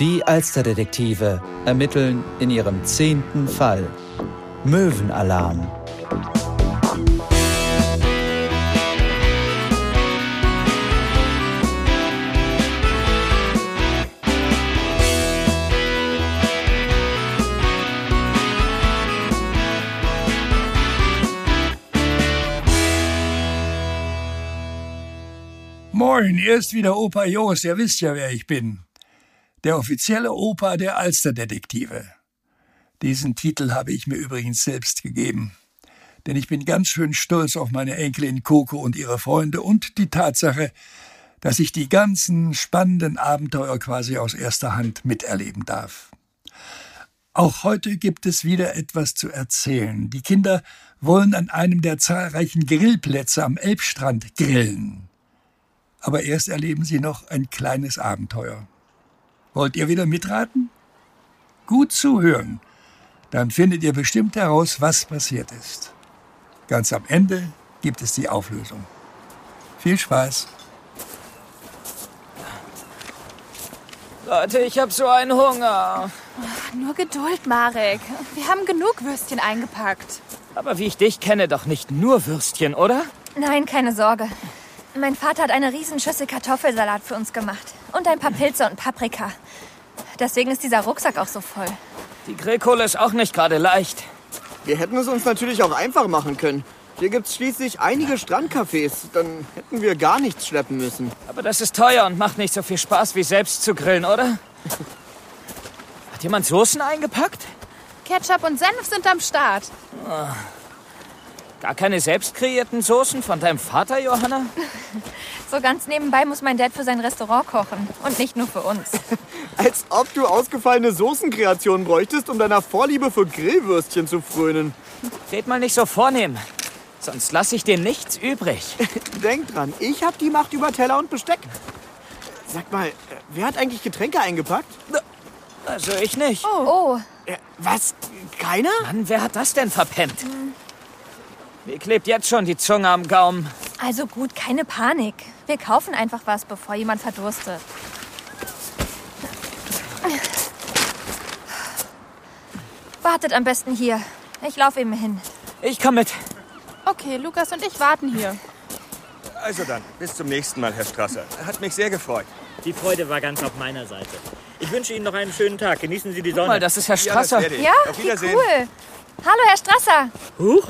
Die Alsterdetektive ermitteln in ihrem zehnten Fall. Möwenalarm. Moin, hier ist wieder Opa Jos, ihr wisst ja, wer ich bin. Der offizielle Opa der Alsterdetektive. Diesen Titel habe ich mir übrigens selbst gegeben. Denn ich bin ganz schön stolz auf meine Enkelin Coco und ihre Freunde und die Tatsache, dass ich die ganzen spannenden Abenteuer quasi aus erster Hand miterleben darf. Auch heute gibt es wieder etwas zu erzählen. Die Kinder wollen an einem der zahlreichen Grillplätze am Elbstrand grillen aber erst erleben Sie noch ein kleines Abenteuer. Wollt ihr wieder mitraten? Gut zuhören, dann findet ihr bestimmt heraus, was passiert ist. Ganz am Ende gibt es die Auflösung. Viel Spaß! Leute, ich hab so einen Hunger. Ach, nur Geduld, Marek. Wir haben genug Würstchen eingepackt. Aber wie ich dich kenne, doch nicht nur Würstchen, oder? Nein, keine Sorge. Mein Vater hat eine Riesenschüssel Kartoffelsalat für uns gemacht. Und ein paar Pilze und Paprika. Deswegen ist dieser Rucksack auch so voll. Die Grillkohle ist auch nicht gerade leicht. Wir hätten es uns natürlich auch einfach machen können. Hier gibt es schließlich einige Strandcafés. Dann hätten wir gar nichts schleppen müssen. Aber das ist teuer und macht nicht so viel Spaß, wie selbst zu grillen, oder? Hat jemand Soßen eingepackt? Ketchup und Senf sind am Start. Oh. Gar keine selbst kreierten Soßen von deinem Vater, Johanna? So ganz nebenbei muss mein Dad für sein Restaurant kochen. Und nicht nur für uns. Als ob du ausgefallene Soßenkreationen bräuchtest, um deiner Vorliebe für Grillwürstchen zu frönen. Red mal nicht so vornehm. Sonst lasse ich dir nichts übrig. Denk dran, ich hab die Macht über Teller und Besteck. Sag mal, wer hat eigentlich Getränke eingepackt? Also ich nicht. Oh. oh. Äh, was? Keiner? Mann, wer hat das denn verpennt? Hm. Mir klebt jetzt schon die Zunge am Gaumen. Also gut, keine Panik. Wir kaufen einfach was, bevor jemand verdurstet. Wartet am besten hier. Ich laufe eben hin. Ich komme mit. Okay, Lukas und ich warten hier. Also dann, bis zum nächsten Mal, Herr Strasser. Hat mich sehr gefreut. Die Freude war ganz auf meiner Seite. Ich wünsche Ihnen noch einen schönen Tag. Genießen Sie die Sonne. Guck mal, das ist Herr Strasser. Ja, ja wie cool. Hallo, Herr Strasser. Huch.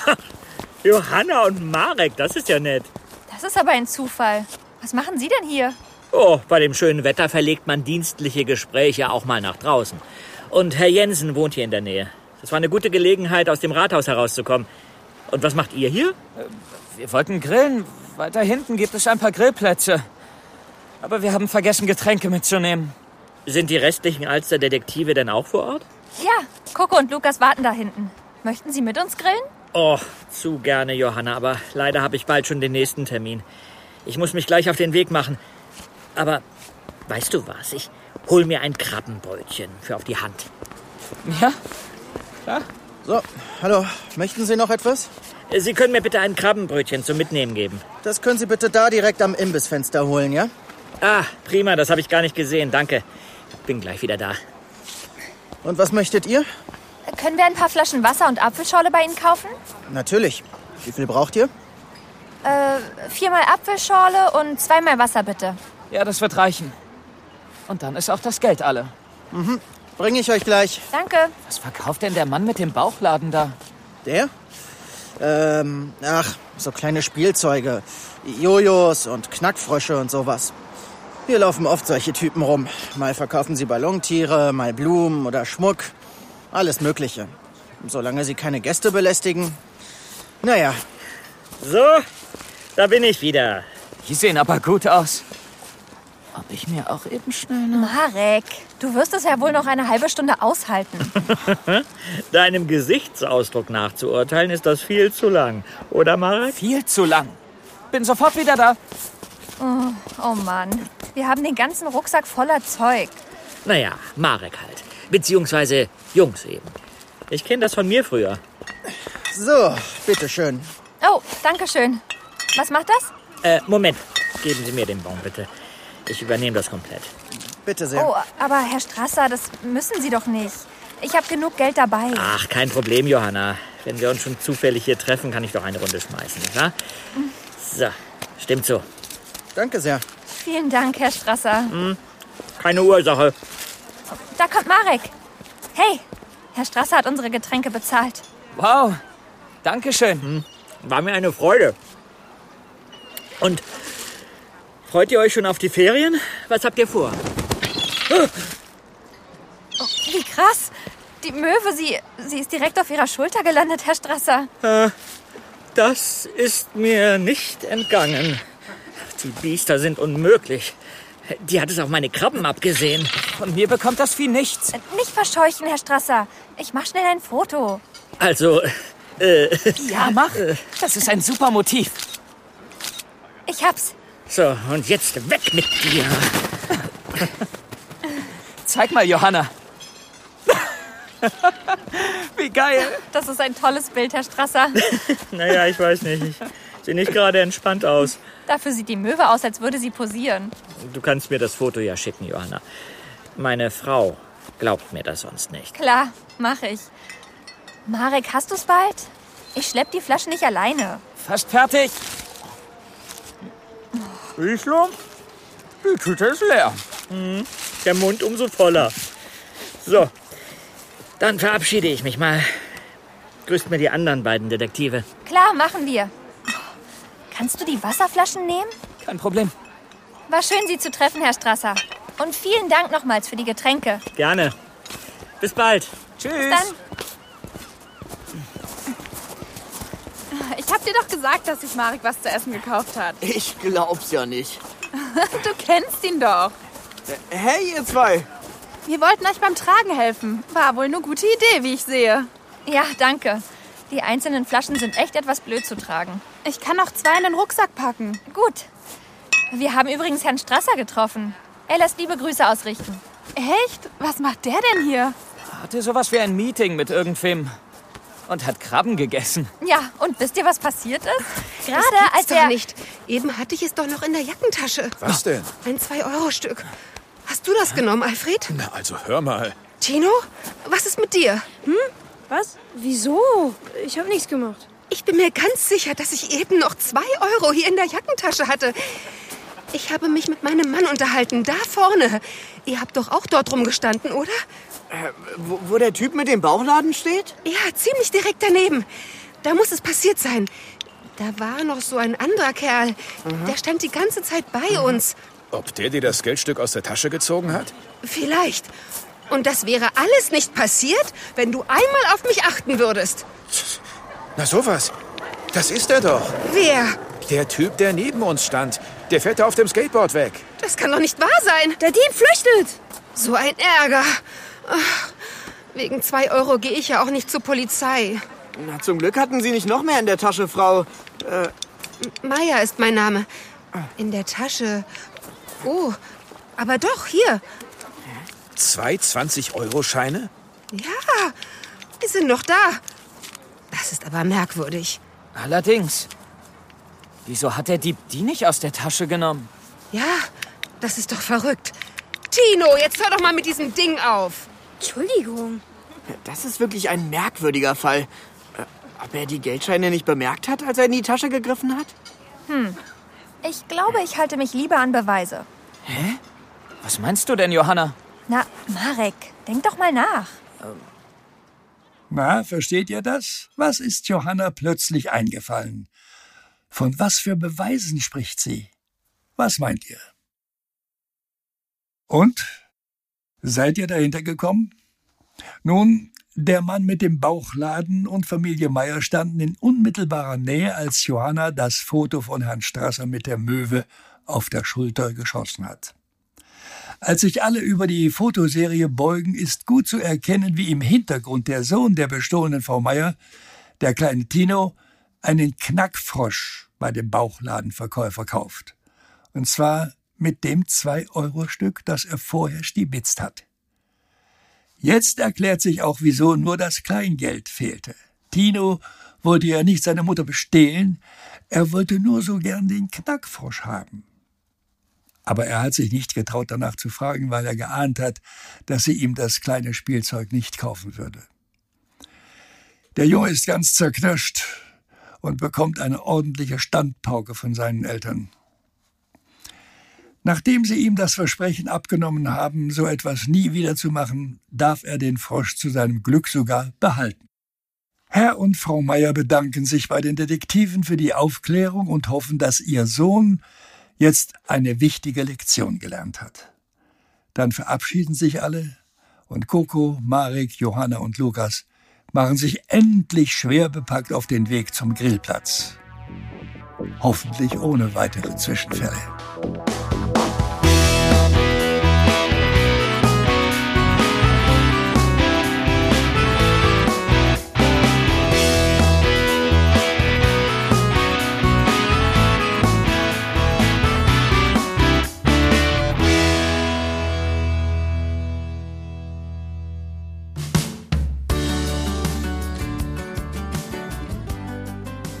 Johanna und Marek, das ist ja nett. Das ist aber ein Zufall. Was machen Sie denn hier? Oh, bei dem schönen Wetter verlegt man dienstliche Gespräche auch mal nach draußen. Und Herr Jensen wohnt hier in der Nähe. Das war eine gute Gelegenheit, aus dem Rathaus herauszukommen. Und was macht ihr hier? Wir wollten grillen. Weiter hinten gibt es ein paar Grillplätze. Aber wir haben vergessen, Getränke mitzunehmen. Sind die restlichen Alster-Detektive denn auch vor Ort? Ja, Coco und Lukas warten da hinten. Möchten Sie mit uns grillen? Oh, zu gerne, Johanna, aber leider habe ich bald schon den nächsten Termin. Ich muss mich gleich auf den Weg machen. Aber weißt du was? Ich hol mir ein Krabbenbrötchen für auf die Hand. Ja? Ja? So, hallo. Möchten Sie noch etwas? Sie können mir bitte ein Krabbenbrötchen zum Mitnehmen geben. Das können Sie bitte da direkt am Imbissfenster holen, ja? Ah, prima, das habe ich gar nicht gesehen. Danke. Bin gleich wieder da. Und was möchtet ihr? Können wir ein paar Flaschen Wasser und Apfelschorle bei Ihnen kaufen? Natürlich. Wie viel braucht ihr? Äh, viermal Apfelschorle und zweimal Wasser, bitte. Ja, das wird reichen. Und dann ist auch das Geld alle. Mhm. Bringe ich euch gleich. Danke. Was verkauft denn der Mann mit dem Bauchladen da? Der? Ähm, ach, so kleine Spielzeuge. Jojos und Knackfrösche und sowas. Hier laufen oft solche Typen rum. Mal verkaufen sie Ballontiere, mal Blumen oder Schmuck. Alles Mögliche. Solange Sie keine Gäste belästigen. Naja. So, da bin ich wieder. Die sehen aber gut aus. Ob ich mir auch eben schnell noch... Marek, du wirst es ja wohl noch eine halbe Stunde aushalten. Deinem Gesichtsausdruck nachzuurteilen, ist das viel zu lang. Oder, Marek? Viel zu lang. Bin sofort wieder da. Oh, oh Mann. Wir haben den ganzen Rucksack voller Zeug. Naja, Marek halt. Beziehungsweise Jungs eben. Ich kenne das von mir früher. So, bitteschön. Oh, danke schön. Was macht das? Äh, Moment. Geben Sie mir den Bon, bitte. Ich übernehme das komplett. Bitte sehr. Oh, aber Herr Strasser, das müssen Sie doch nicht. Ich habe genug Geld dabei. Ach, kein Problem, Johanna. Wenn wir uns schon zufällig hier treffen, kann ich doch eine Runde schmeißen, nicht wahr? So, stimmt so. Danke sehr. Vielen Dank, Herr Strasser. Keine Ursache. Da kommt Marek. Hey, Herr Strasser hat unsere Getränke bezahlt. Wow, Dankeschön. War mir eine Freude. Und freut ihr euch schon auf die Ferien? Was habt ihr vor? Wie krass. Die Möwe, sie, sie ist direkt auf Ihrer Schulter gelandet, Herr Strasser. Das ist mir nicht entgangen. Die Biester sind unmöglich. Die hat es auf meine Krabben abgesehen. Von mir bekommt das Vieh nichts. Nicht verscheuchen, Herr Strasser. Ich mach schnell ein Foto. Also, Ja, mach. Das ist ein super Motiv. Ich hab's. so, und jetzt weg mit dir. Zeig mal, Johanna. Wie geil. Das ist ein tolles Bild, Herr Strasser. Naja, ich weiß nicht. Ich sehe nicht gerade entspannt aus. Dafür sieht die Möwe aus, als würde sie posieren. Du kannst mir das Foto ja schicken, Johanna. Meine Frau glaubt mir das sonst nicht. Klar, mach ich. Marek, hast du's bald? Ich schlepp die Flasche nicht alleine. Fast fertig. Rieslo? Die Tüte ist leer. Der Mund umso voller. So, dann verabschiede ich mich mal. Grüßt mir die anderen beiden Detektive. Klar, machen wir. Kannst du die Wasserflaschen nehmen? Kein Problem. War schön, Sie zu treffen, Herr Strasser. Und vielen Dank nochmals für die Getränke. Gerne. Bis bald. Tschüss. Dann Ich hab dir doch gesagt, dass sich Marek was zu essen gekauft hat. Ich glaub's ja nicht. Du kennst ihn doch. Hey, ihr zwei. Wir wollten euch beim Tragen helfen. War wohl eine gute Idee, wie ich sehe. Ja, danke. Die einzelnen Flaschen sind echt etwas blöd zu tragen. Ich kann noch zwei in den Rucksack packen. Gut. Wir haben übrigens Herrn Strasser getroffen. Er lässt liebe Grüße ausrichten. Echt? Was macht der denn hier? Hatte sowas wie ein Meeting mit irgendwem. Und hat Krabben gegessen. Ja, und wisst ihr, was passiert ist? Gerade Das als gibt's doch er... nicht. Eben hatte ich es doch noch in der Jackentasche. Was denn? Ein 2-Euro-Stück. Hast du das genommen, Alfred? Na, also hör mal. Tino? Was ist mit dir? Was? Wieso? Ich habe nichts gemacht. Ich bin mir ganz sicher, dass ich eben noch 2 Euro hier in der Jackentasche hatte. Ich habe mich mit meinem Mann unterhalten, da vorne. Ihr habt doch auch dort rumgestanden, oder? Äh, wo, wo der Typ mit dem Bauchladen steht? Ja, ziemlich direkt daneben. Da muss es passiert sein. Da war noch so ein anderer Kerl. Der stand die ganze Zeit bei uns. Ob der dir das Geldstück aus der Tasche gezogen hat? Vielleicht. Und das wäre alles nicht passiert, wenn du einmal auf mich achten würdest. Na sowas. Das ist er doch. Wer? Der Typ, der neben uns stand. Der fährt da auf dem Skateboard weg. Das kann doch nicht wahr sein. Der Dieb flüchtet! So ein Ärger. Ach, wegen zwei Euro gehe ich ja auch nicht zur Polizei. Na, zum Glück hatten Sie nicht noch mehr in der Tasche, Frau. Meier ist mein Name. In der Tasche. Oh, aber doch, hier. Zwei 20-Euro-Scheine? Ja, die sind noch da. Das ist aber merkwürdig. Allerdings. Wieso hat der Dieb die nicht aus der Tasche genommen? Ja, das ist doch verrückt. Tino, jetzt hör doch mal mit diesem Ding auf. Entschuldigung. Das ist wirklich ein merkwürdiger Fall. Äh, Ob er die Geldscheine nicht bemerkt hat, als er in die Tasche gegriffen hat? Ich glaube, ich halte mich lieber an Beweise. Was meinst du denn, Johanna? Na, Marek, denk doch mal nach. Na, versteht ihr das? Was ist Johanna plötzlich eingefallen? Von was für Beweisen spricht sie? Was meint ihr? Und? Seid ihr dahinter gekommen? Nun, der Mann mit dem Bauchladen und Familie Meier standen in unmittelbarer Nähe, als Johanna das Foto von Herrn Strasser mit der Möwe auf der Schulter geschossen hat. Als sich alle über die Fotoserie beugen, ist gut zu erkennen, wie im Hintergrund der Sohn der bestohlenen Frau Meier, der kleine Tino, einen Knackfrosch bei dem Bauchladenverkäufer kauft. Und zwar mit dem 2-Euro-Stück, das er vorher stibitzt hat. Jetzt erklärt sich auch, wieso nur das Kleingeld fehlte. Tino wollte ja nicht seine Mutter bestehlen, er wollte nur so gern den Knackfrosch haben. Aber er hat sich nicht getraut, danach zu fragen, weil er geahnt hat, dass sie ihm das kleine Spielzeug nicht kaufen würde. Der Junge ist ganz zerknirscht und bekommt eine ordentliche Standpauke von seinen Eltern. Nachdem sie ihm das Versprechen abgenommen haben, so etwas nie wieder zu machen, darf er den Frosch zu seinem Glück sogar behalten. Herr und Frau Meier bedanken sich bei den Detektiven für die Aufklärung und hoffen, dass ihr Sohn jetzt eine wichtige Lektion gelernt hat. Dann verabschieden sich alle und Coco, Marek, Johanna und Lukas machen sich endlich schwer bepackt auf den Weg zum Grillplatz. Hoffentlich ohne weitere Zwischenfälle.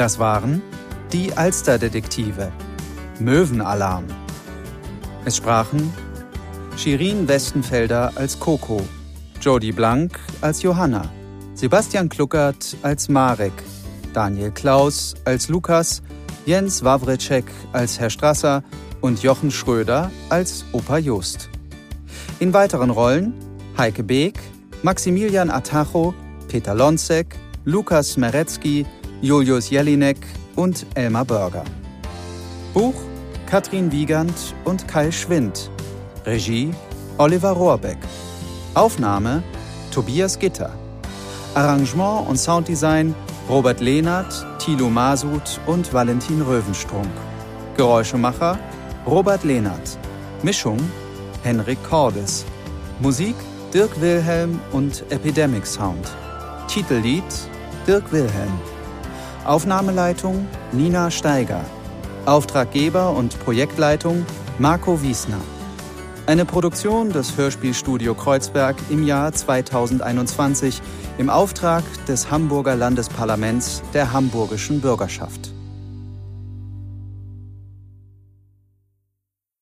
Das waren die Alsterdetektive. Möwenalarm. Es sprachen Shirin Westenfelder als Coco, Jody Blank als Johanna, Sebastian Kluckert als Marek, Daniel Klaus als Lukas, Jens Wawritschek als Herr Strasser und Jochen Schröder als Opa Just. In weiteren Rollen Heike Beek, Maximilian Atacho, Peter Lonzek, Lukas Meretzky, Julius Jelinek und Elmar Börger. Buch Katrin Wiegand und Kai Schwind. Regie Oliver Rohrbeck. Aufnahme Tobias Gitter. Arrangement und Sounddesign Robert Lehnert, Thilo Masud und Valentin Röwenstrunk. Geräuschemacher Robert Lehnert. Mischung Henrik Cordes. Musik Dirk Wilhelm und Epidemic Sound. Titellied Dirk Wilhelm. Aufnahmeleitung Nina Steiger. Auftraggeber und Projektleitung Marco Wiesner. Eine Produktion des Hörspielstudio Kreuzberg im Jahr 2021 im Auftrag des Hamburger Landesparlaments der hamburgischen Bürgerschaft.